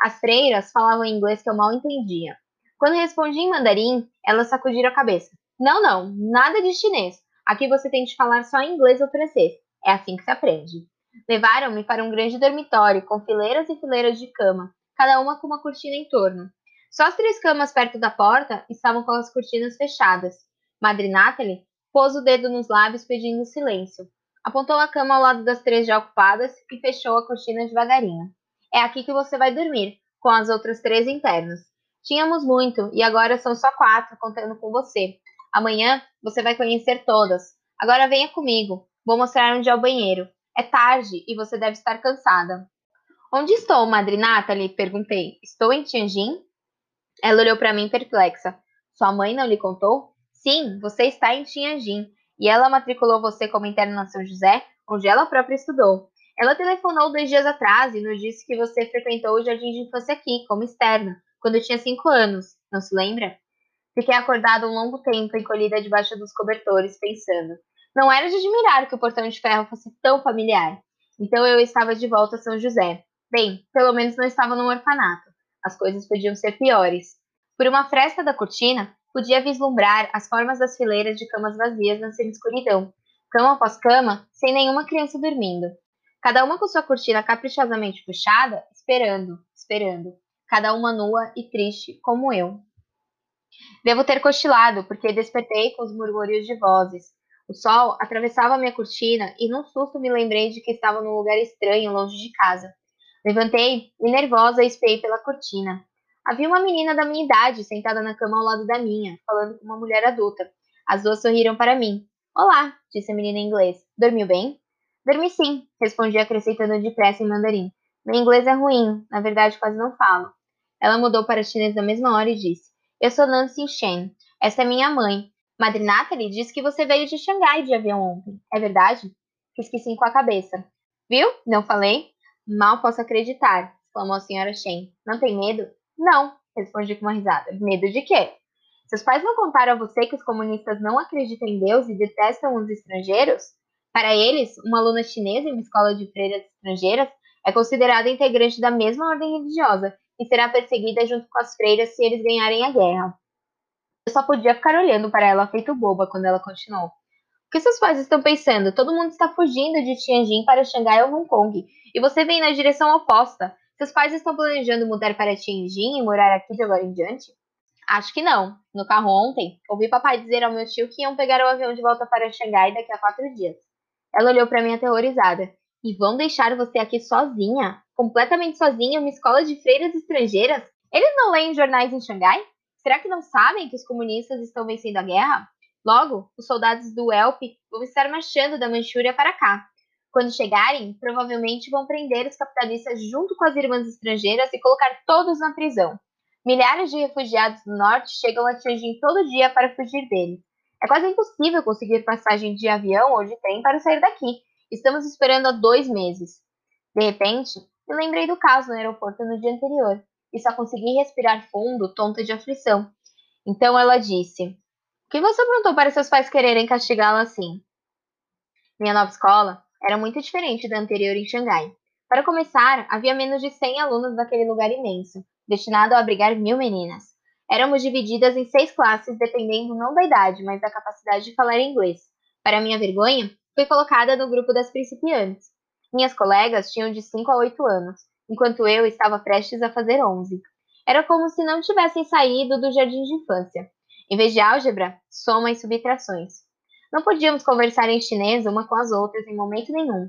As freiras falavam inglês que eu mal entendia. Quando respondi em mandarim, elas sacudiram a cabeça. Não, não, nada de chinês. Aqui você tem de falar só inglês ou francês. É assim que se aprende. Levaram-me para um grande dormitório, com fileiras e fileiras de cama, cada uma com uma cortina em torno. Só as três camas perto da porta estavam com as cortinas fechadas. Madre Natalie pôs o dedo nos lábios pedindo silêncio. Apontou a cama ao lado das três já ocupadas e fechou a cortina devagarinho. É aqui que você vai dormir, com as outras três internas. Tínhamos muito, e agora são só quatro, contando com você. Amanhã você vai conhecer todas. Agora venha comigo. Vou mostrar onde é o banheiro. É tarde e você deve estar cansada. Onde estou, Madre Natalie? Perguntei. Estou em Tianjin? Ela olhou para mim perplexa. Sua mãe não lhe contou? Sim, você está em Tianjin. E ela matriculou você como interna na São José, onde ela própria estudou. Ela telefonou dois dias atrás e nos disse que você frequentou o jardim de infância aqui, como externa, quando tinha cinco anos. Não se lembra? Fiquei acordada um longo tempo, encolhida debaixo dos cobertores, pensando. Não era de admirar que o portão de ferro fosse tão familiar. Então eu estava de volta a São José. Bem, pelo menos não estava num orfanato. As coisas podiam ser piores. Por uma fresta da cortina, podia vislumbrar as formas das fileiras de camas vazias na semi-escuridão, cama após cama, sem nenhuma criança dormindo. Cada uma com sua cortina caprichosamente puxada, esperando, esperando. Cada uma nua e triste, como eu. Devo ter cochilado, porque despertei com os murmúrios de vozes, o sol atravessava minha cortina e num susto me lembrei de que estava num lugar estranho, longe de casa. Levantei e nervosa espiei pela cortina. Havia uma menina da minha idade sentada na cama ao lado da minha, falando com uma mulher adulta. As duas sorriram para mim. Olá, disse a menina em inglês. Dormiu bem? Dormi sim, respondi acrescentando depressa em mandarim. Meu inglês é ruim, na verdade quase não falo. Ela mudou para chinês na mesma hora e disse: Eu sou Nancy Shen. Essa é minha mãe. Madre Natalie disse que você veio de Xangai de avião ontem. É verdade? Fiz que sim com a cabeça. Viu? Não falei? Mal posso acreditar, exclamou a senhora Shen. Não tem medo? Não, respondi com uma risada. Medo de quê? Seus pais não contaram a você que os comunistas não acreditam em Deus e detestam os estrangeiros? Para eles, uma aluna chinesa em uma escola de freiras estrangeiras é considerada integrante da mesma ordem religiosa e será perseguida junto com as freiras se eles ganharem a guerra. Eu só podia ficar olhando para ela feito boba quando ela continuou. O que seus pais estão pensando? Todo mundo está fugindo de Tianjin para Xangai ou Hong Kong. E você vem na direção oposta. Seus pais estão planejando mudar para Tianjin e morar aqui de agora em diante? Acho que não. No carro ontem, ouvi papai dizer ao meu tio que iam pegar o avião de volta para Xangai daqui a quatro dias. Ela olhou para mim aterrorizada. E vão deixar você aqui sozinha? Completamente sozinha uma escola de freiras estrangeiras? Eles não leem jornais em Xangai? Será que não sabem que os comunistas estão vencendo a guerra? Logo, os soldados do Elp vão estar marchando da Manchúria para cá. Quando chegarem, provavelmente vão prender os capitalistas junto com as irmãs estrangeiras e colocar todos na prisão. Milhares de refugiados do norte chegam a Tianjin todo dia para fugir deles. É quase impossível conseguir passagem de avião ou de trem para sair daqui. Estamos esperando há dois meses. De repente, me lembrei do caso no aeroporto no dia anterior e só consegui respirar fundo, tonta de aflição. Então ela disse: O que você aprontou para seus pais quererem castigá-la assim? Minha nova escola era muito diferente da anterior em Xangai. Para começar, havia menos de 100 alunos naquele lugar imenso, destinado a abrigar mil meninas. Éramos divididas em seis classes, dependendo não da idade, mas da capacidade de falar inglês. Para minha vergonha, fui colocada no grupo das principiantes. Minhas colegas tinham de 5 a 8 anos, enquanto eu estava prestes a fazer 11. Era como se não tivessem saído do jardim de infância. Em vez de álgebra, soma e subtrações. Não podíamos conversar em chinês uma com as outras em momento nenhum.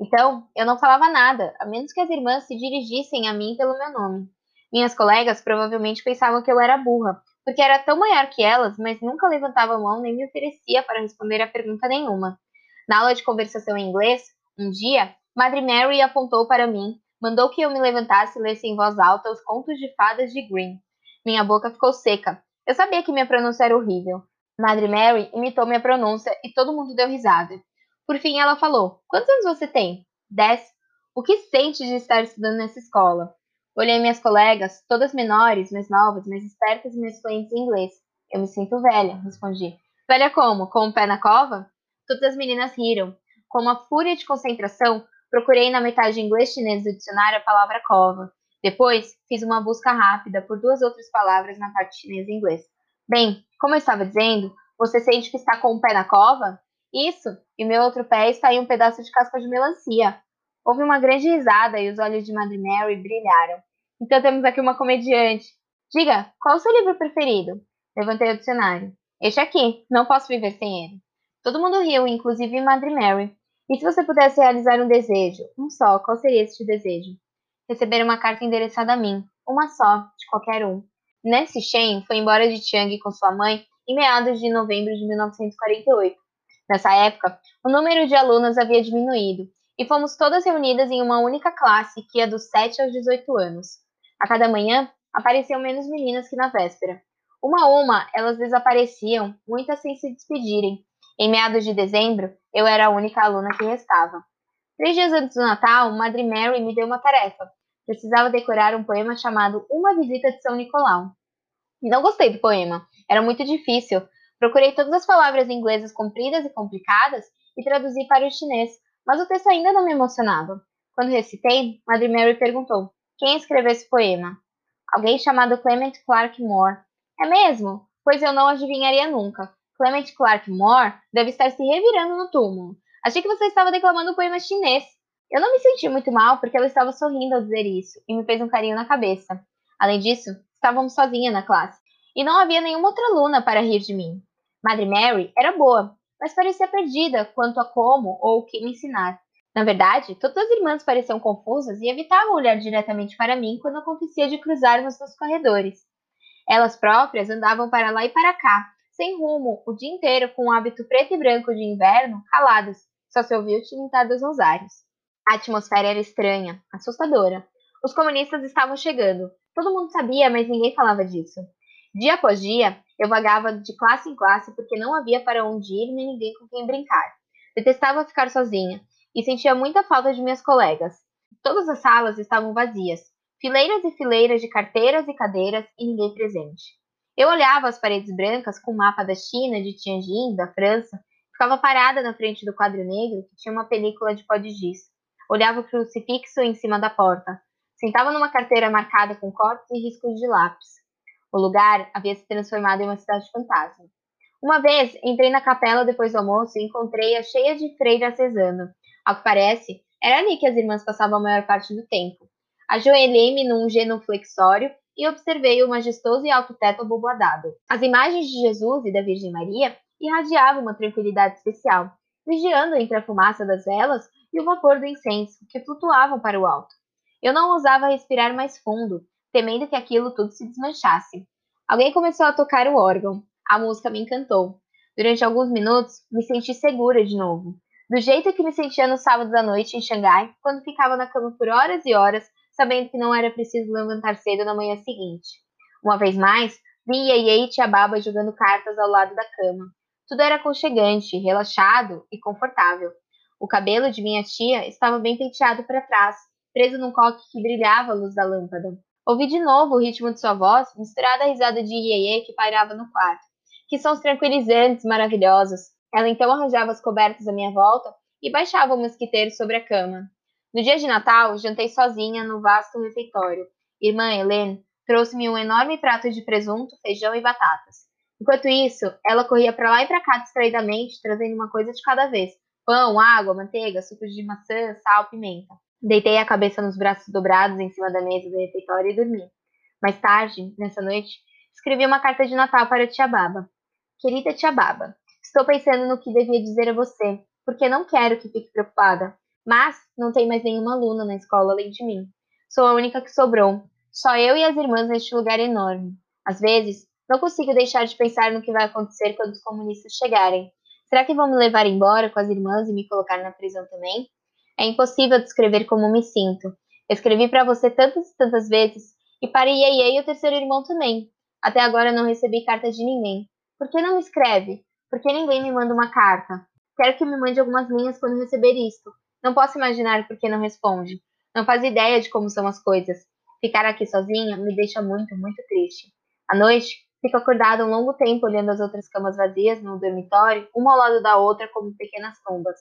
Então, eu não falava nada, a menos que as irmãs se dirigissem a mim pelo meu nome. Minhas colegas provavelmente pensavam que eu era burra, porque era tão maior que elas, mas nunca levantava a mão nem me oferecia para responder a pergunta nenhuma. Na aula de conversação em inglês, um dia, Madre Mary apontou para mim, mandou que eu me levantasse e lesse em voz alta os contos de fadas de Green. Minha boca ficou seca. Eu sabia que minha pronúncia era horrível. Madre Mary imitou minha pronúncia e todo mundo deu risada. Por fim, ela falou: Quantos anos você tem? Dez. O que sente de estar estudando nessa escola? Olhei minhas colegas, todas menores, mais novas, mais espertas e mais fluentes em inglês. Eu me sinto velha, respondi. Velha como? Com o pé na cova? Todas as meninas riram. Com uma fúria de concentração, procurei na metade inglês-chinês do dicionário a palavra cova. Depois, fiz uma busca rápida por duas outras palavras na parte chinesa e inglês. Bem, como eu estava dizendo, você sente que está com o pé na cova? Isso, e meu outro pé está em um pedaço de casca de melancia. Houve uma grande risada e os olhos de Madre Mary brilharam. Então temos aqui uma comediante. Diga, qual o seu livro preferido? Levantei o dicionário. Este aqui, não posso viver sem ele. Todo mundo riu, inclusive Madre Mary. E se você pudesse realizar um desejo, um só, qual seria este desejo? Receber uma carta endereçada a mim, uma só, de qualquer um. Nancy Shen foi embora de Chiang com sua mãe em meados de novembro de 1948. Nessa época, o número de alunos havia diminuído e fomos todas reunidas em uma única classe que ia dos 7 aos 18 anos. A cada manhã, apareciam menos meninas que na véspera. Uma a uma, elas desapareciam, muitas sem se despedirem. Em meados de dezembro, eu era a única aluna que restava. Três dias antes do Natal, Madre Mary me deu uma tarefa, precisava decorar um poema chamado Uma Visita de São Nicolau. Não gostei do poema, era muito difícil. Procurei todas as palavras inglesas compridas e complicadas e traduzi para o chinês, mas o texto ainda não me emocionava. Quando recitei, Madre Mary perguntou: Quem escreveu esse poema? Alguém chamado Clement Clark Moore. É mesmo? Pois eu não adivinharia nunca. Clement Clark Moore deve estar se revirando no túmulo. Achei que você estava declamando um poema chinês. Eu não me senti muito mal porque ela estava sorrindo ao dizer isso e me fez um carinho na cabeça. Além disso, estávamos sozinhas na classe e não havia nenhuma outra aluna para rir de mim. Madre Mary era boa, mas parecia perdida quanto a como ou o que me ensinar. Na verdade, todas as irmãs pareciam confusas e evitavam olhar diretamente para mim quando acontecia de cruzarmos nos corredores. Elas próprias andavam para lá e para cá, sem rumo, o dia inteiro com o hábito preto e branco de inverno, caladas, só se ouvia o tilintar dos rosários. A atmosfera era estranha, assustadora. Os comunistas estavam chegando. Todo mundo sabia, mas ninguém falava disso. Dia após dia, eu vagava de classe em classe porque não havia para onde ir nem ninguém com quem brincar. Detestava ficar sozinha e sentia muita falta de minhas colegas. Todas as salas estavam vazias, fileiras e fileiras de carteiras e cadeiras e ninguém presente. Eu olhava as paredes brancas com o mapa da China, de Tianjin, da França, ficava parada na frente do quadro negro que tinha uma película de pó de giz olhava o crucifixo em cima da porta. Sentava numa carteira marcada com cortes e riscos de lápis. O lugar havia se transformado em uma cidade fantasma. Uma vez, entrei na capela depois do almoço e encontrei-a cheia de freiras rezando. Ao que parece, era ali que as irmãs passavam a maior parte do tempo. Ajoelhei-me num genuflexório e observei o majestoso e alto teto aboboadado. As imagens de Jesus e da Virgem Maria irradiavam uma tranquilidade especial. Vigiando entre a fumaça das velas, e o vapor do incenso, que flutuavam para o alto. Eu não ousava respirar mais fundo, temendo que aquilo tudo se desmanchasse. Alguém começou a tocar o órgão. A música me encantou. Durante alguns minutos, me senti segura de novo. Do jeito que me sentia no sábado à noite em Xangai, quando ficava na cama por horas e horas, sabendo que não era preciso levantar cedo na manhã seguinte. Uma vez mais, vi Yeye e Tia Baba jogando cartas ao lado da cama. Tudo era aconchegante, relaxado e confortável. O cabelo de minha tia estava bem penteado para trás, preso num coque que brilhava à luz da lâmpada. Ouvi de novo o ritmo de sua voz, misturada à risada de Iê que pairava no quarto. Que sons tranquilizantes, maravilhosos. Ela então arranjava as cobertas à minha volta e baixava o mosquiteiro sobre a cama. No dia de Natal, jantei sozinha no vasto refeitório. Irmã Helene trouxe-me um enorme prato de presunto, feijão e batatas. Enquanto isso, ela corria para lá e para cá distraidamente, trazendo uma coisa de cada vez: pão, água, manteiga, suco de maçã, sal, pimenta. Deitei a cabeça nos braços dobrados em cima da mesa do refeitório e dormi. Mais tarde, nessa noite, escrevi uma carta de Natal para a tia Baba. Querida tia Baba, estou pensando no que devia dizer a você, porque não quero que fique preocupada. Mas não tem mais nenhuma aluna na escola além de mim. Sou a única que sobrou. Só eu e as irmãs neste lugar enorme. Às vezes, não consigo deixar de pensar no que vai acontecer quando os comunistas chegarem. Será que vão me levar embora com as irmãs e me colocar na prisão também? É impossível descrever como me sinto. escrevi para você tantas e tantas vezes, e para Iê e o terceiro irmão também. Até agora não recebi carta de ninguém. Por que não me escreve? Por que ninguém me manda uma carta? Quero que me mande algumas linhas quando receber isto. Não posso imaginar por que não responde. Não faz ideia de como são as coisas. Ficar aqui sozinha me deixa muito, muito triste. À noite, fico acordada um longo tempo olhando as outras camas vazias no dormitório, uma ao lado da outra como pequenas tombas.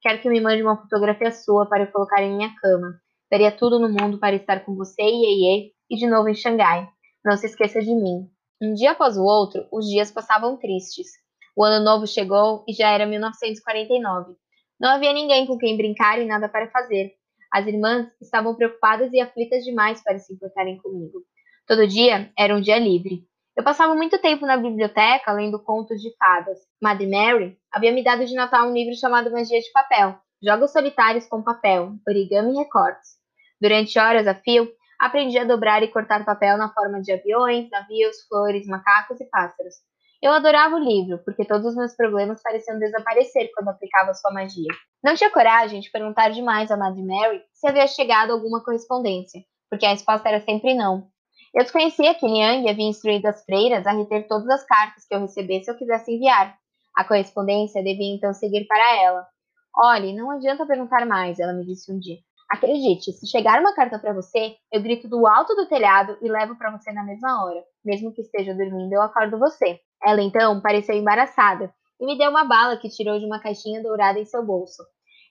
Quero que me mande uma fotografia sua para eu colocar em minha cama. Daria tudo no mundo para estar com você e Yeye e de novo em Xangai. Não se esqueça de mim. Um dia após o outro, os dias passavam tristes. O ano novo chegou e já era 1949. Não havia ninguém com quem brincar e nada para fazer. As irmãs estavam preocupadas e aflitas demais para se importarem comigo. Todo dia era um dia livre. Eu passava muito tempo na biblioteca lendo contos de fadas. Madre Mary havia me dado de Natal um livro chamado Magia de Papel, Jogos Solitários com Papel, Origami e Recortes. Durante horas a fio, aprendi a dobrar e cortar papel na forma de aviões, navios, flores, macacos e pássaros. Eu adorava o livro, porque todos os meus problemas pareciam desaparecer quando aplicava sua magia. Não tinha coragem de perguntar demais à Madre Mary se havia chegado alguma correspondência, porque a resposta era sempre não. Eu desconhecia que Niang havia instruído as freiras a reter todas as cartas que eu recebesse ou quisesse enviar. A correspondência devia então seguir para ela. Olhe, não adianta perguntar mais, ela me disse um dia. Acredite, se chegar uma carta para você, eu grito do alto do telhado e levo para você na mesma hora. Mesmo que esteja dormindo, eu acordo você. Ela então pareceu embaraçada e me deu uma bala que tirou de uma caixinha dourada em seu bolso.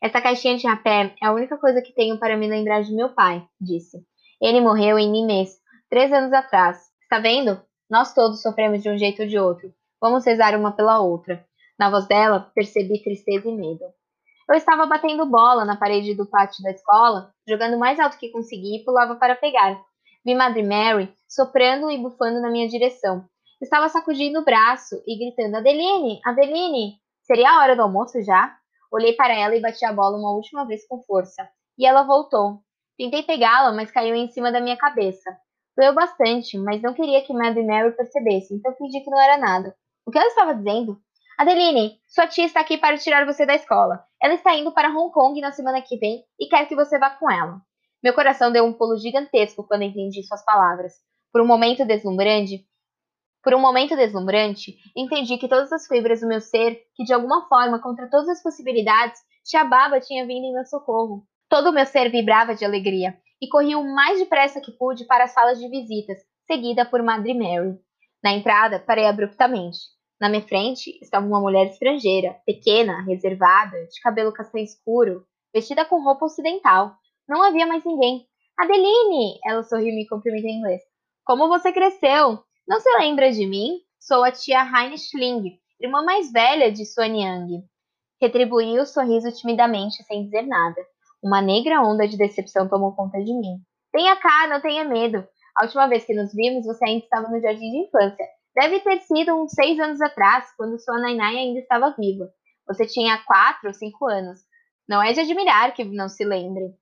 Essa caixinha de rapé é a única coisa que tenho para me lembrar de meu pai, disse. Ele morreu em Nimes, três anos atrás. Está vendo? Nós todos sofremos de um jeito ou de outro. Vamos rezar uma pela outra. Na voz dela, percebi tristeza e medo. Eu estava batendo bola na parede do pátio da escola, jogando mais alto que consegui e pulava para pegar. Vi Madre Mary soprando e bufando na minha direção. Estava sacudindo o braço e gritando: Adeline, Adeline, seria a hora do almoço já? Olhei para ela e bati a bola uma última vez com força. E ela voltou. Tentei pegá-la, mas caiu em cima da minha cabeça. Doeu bastante, mas não queria que Mad Mary percebesse, então fingi que não era nada. O que ela estava dizendo? Adeline, sua tia está aqui para tirar você da escola. Ela está indo para Hong Kong na semana que vem e quer que você vá com ela. Meu coração deu um pulo gigantesco quando entendi suas palavras. Por um momento deslumbrante, por um momento deslumbrante, entendi que todas as fibras do meu ser, que de alguma forma, contra todas as possibilidades, Tia Baba tinha vindo em meu socorro. Todo o meu ser vibrava de alegria e corri o mais depressa que pude para a sala de visitas, seguida por Madre Mary. Na entrada, parei abruptamente. Na minha frente estava uma mulher estrangeira, pequena, reservada, de cabelo castanho escuro, vestida com roupa ocidental. Não havia mais ninguém. Adeline! Ela sorriu e me cumprimentou em inglês. Como você cresceu? Não se lembra de mim? Sou a tia Heine Schling, irmã mais velha de Suan Yang. Retribuí o sorriso timidamente, sem dizer nada. Uma negra onda de decepção tomou conta de mim. Tenha cá, não tenha medo. A última vez que nos vimos, você ainda estava no jardim de infância. Deve ter sido uns seis anos atrás, quando sua Nainai ainda estava viva. Você tinha quatro ou cinco anos. Não é de admirar que não se lembre.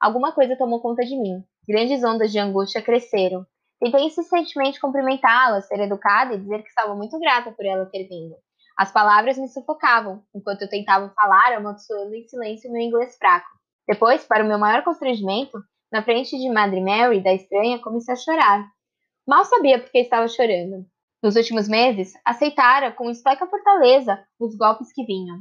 Alguma coisa tomou conta de mim. Grandes ondas de angústia cresceram. Tentei insistentemente cumprimentá-la, ser educada e dizer que estava muito grata por ela ter vindo. As palavras me sufocavam, enquanto eu tentava falar, amaldiçoando em silêncio meu inglês fraco. Depois, para o meu maior constrangimento, na frente de Madre Mary, da estranha, comecei a chorar. Mal sabia por que estava chorando. Nos últimos meses, aceitara com estoica fortaleza os golpes que vinham.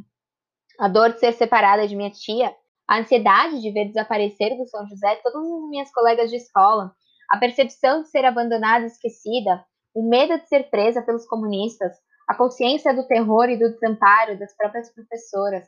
A dor de ser separada de minha tia, a ansiedade de ver desaparecer do São José todas as minhas colegas de escola, a percepção de ser abandonada e esquecida, o medo de ser presa pelos comunistas, a consciência do terror e do desamparo das próprias professoras.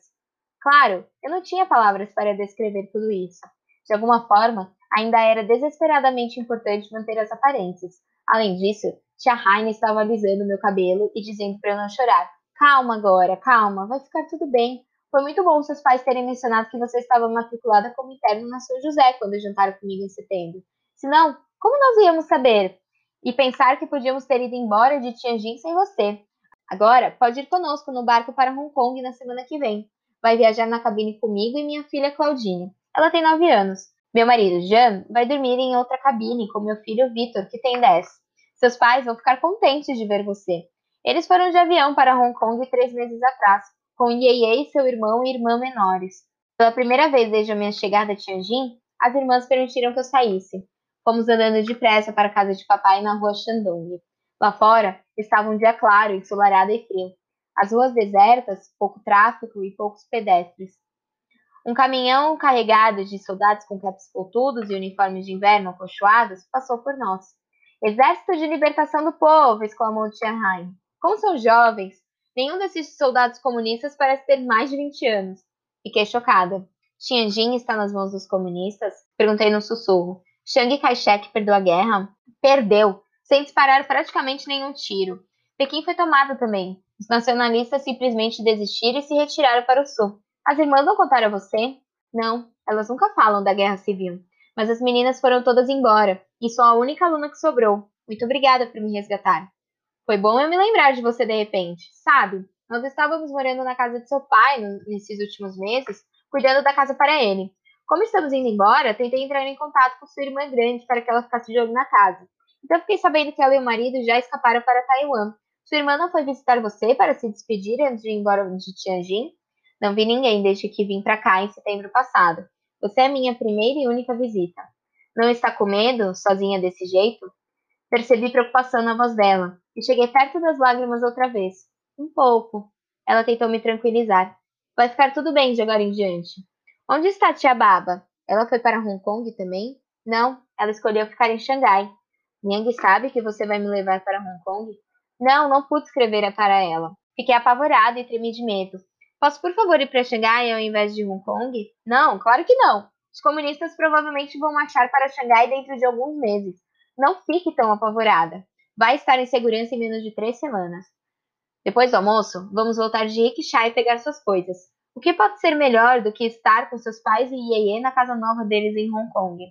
Claro, eu não tinha palavras para descrever tudo isso. De alguma forma, ainda era desesperadamente importante manter as aparências. Além disso, tia Heine estava alisando meu cabelo e dizendo para eu não chorar. Calma agora, calma, vai ficar tudo bem. Foi muito bom seus pais terem mencionado que você estava matriculada como interno na São José quando jantaram comigo em setembro. Senão, como nós íamos saber? E pensar que podíamos ter ido embora de Tianjin sem você. Agora, pode ir conosco no barco para Hong Kong na semana que vem. Vai viajar na cabine comigo e minha filha Claudine. Ela tem nove anos. Meu marido, Jean, vai dormir em outra cabine com meu filho Victor, que tem dez. Seus pais vão ficar contentes de ver você. Eles foram de avião para Hong Kong três meses atrás, com Yeye, seu irmão e irmã menores. Pela primeira vez desde a minha chegada a Tianjin, as irmãs permitiram que eu saísse. Fomos andando depressa para a casa de papai na rua Shandong. Lá fora estava um dia claro, ensolarado e frio. As ruas desertas, pouco tráfego e poucos pedestres. Um caminhão carregado de soldados com caps pontudos e uniformes de inverno acolchoados passou por nós. Exército de Libertação do Povo! exclamou Tianhai. Como são jovens! Nenhum desses soldados comunistas parece ter mais de 20 anos. Fiquei chocada. Tianjin está nas mãos dos comunistas? Perguntei num sussurro. Chiang Kai-shek perdeu a guerra? Perdeu, sem disparar praticamente nenhum tiro. Pequim foi tomado também. Os nacionalistas simplesmente desistiram e se retiraram para o sul. As irmãs não contaram a você? Não, elas nunca falam da guerra civil. Mas as meninas foram todas embora, e sou a única aluna que sobrou. Muito obrigada por me resgatar. Foi bom eu me lembrar de você de repente. Sabe, nós estávamos morando na casa de seu pai nesses últimos meses, cuidando da casa para ele. Como estamos indo embora, tentei entrar em contato com sua irmã grande para que ela ficasse de olho na casa. Então fiquei sabendo que ela e o marido já escaparam para Taiwan sua irmã não foi visitar você para se despedir antes de ir embora de Tianjin? Não vi ninguém desde que vim para cá em setembro passado. Você é minha primeira e única visita. Não está com medo, sozinha desse jeito? Percebi preocupação na voz dela e cheguei perto das lágrimas outra vez. Um pouco. Ela tentou me tranquilizar. Vai ficar tudo bem de agora em diante. Onde está tia Baba? Ela foi para Hong Kong também? Não, ela escolheu ficar em Xangai. Niang sabe que você vai me levar para Hong Kong? Não, não pude escrever para ela. Fiquei apavorada e tremi de medo. Posso, por favor, ir para Xangai ao invés de Hong Kong? Não, claro que não. Os comunistas provavelmente vão marchar para Xangai dentro de alguns meses. Não fique tão apavorada. Vai estar em segurança em menos de três semanas. Depois do almoço, vamos voltar de rickshaw e pegar suas coisas. O que pode ser melhor do que estar com seus pais e Yeye na casa nova deles em Hong Kong?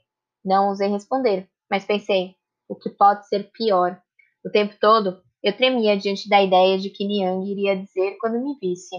Não ousei responder, mas pensei, o que pode ser pior? O tempo todo, eu tremia diante da ideia de que Niang iria dizer quando me visse.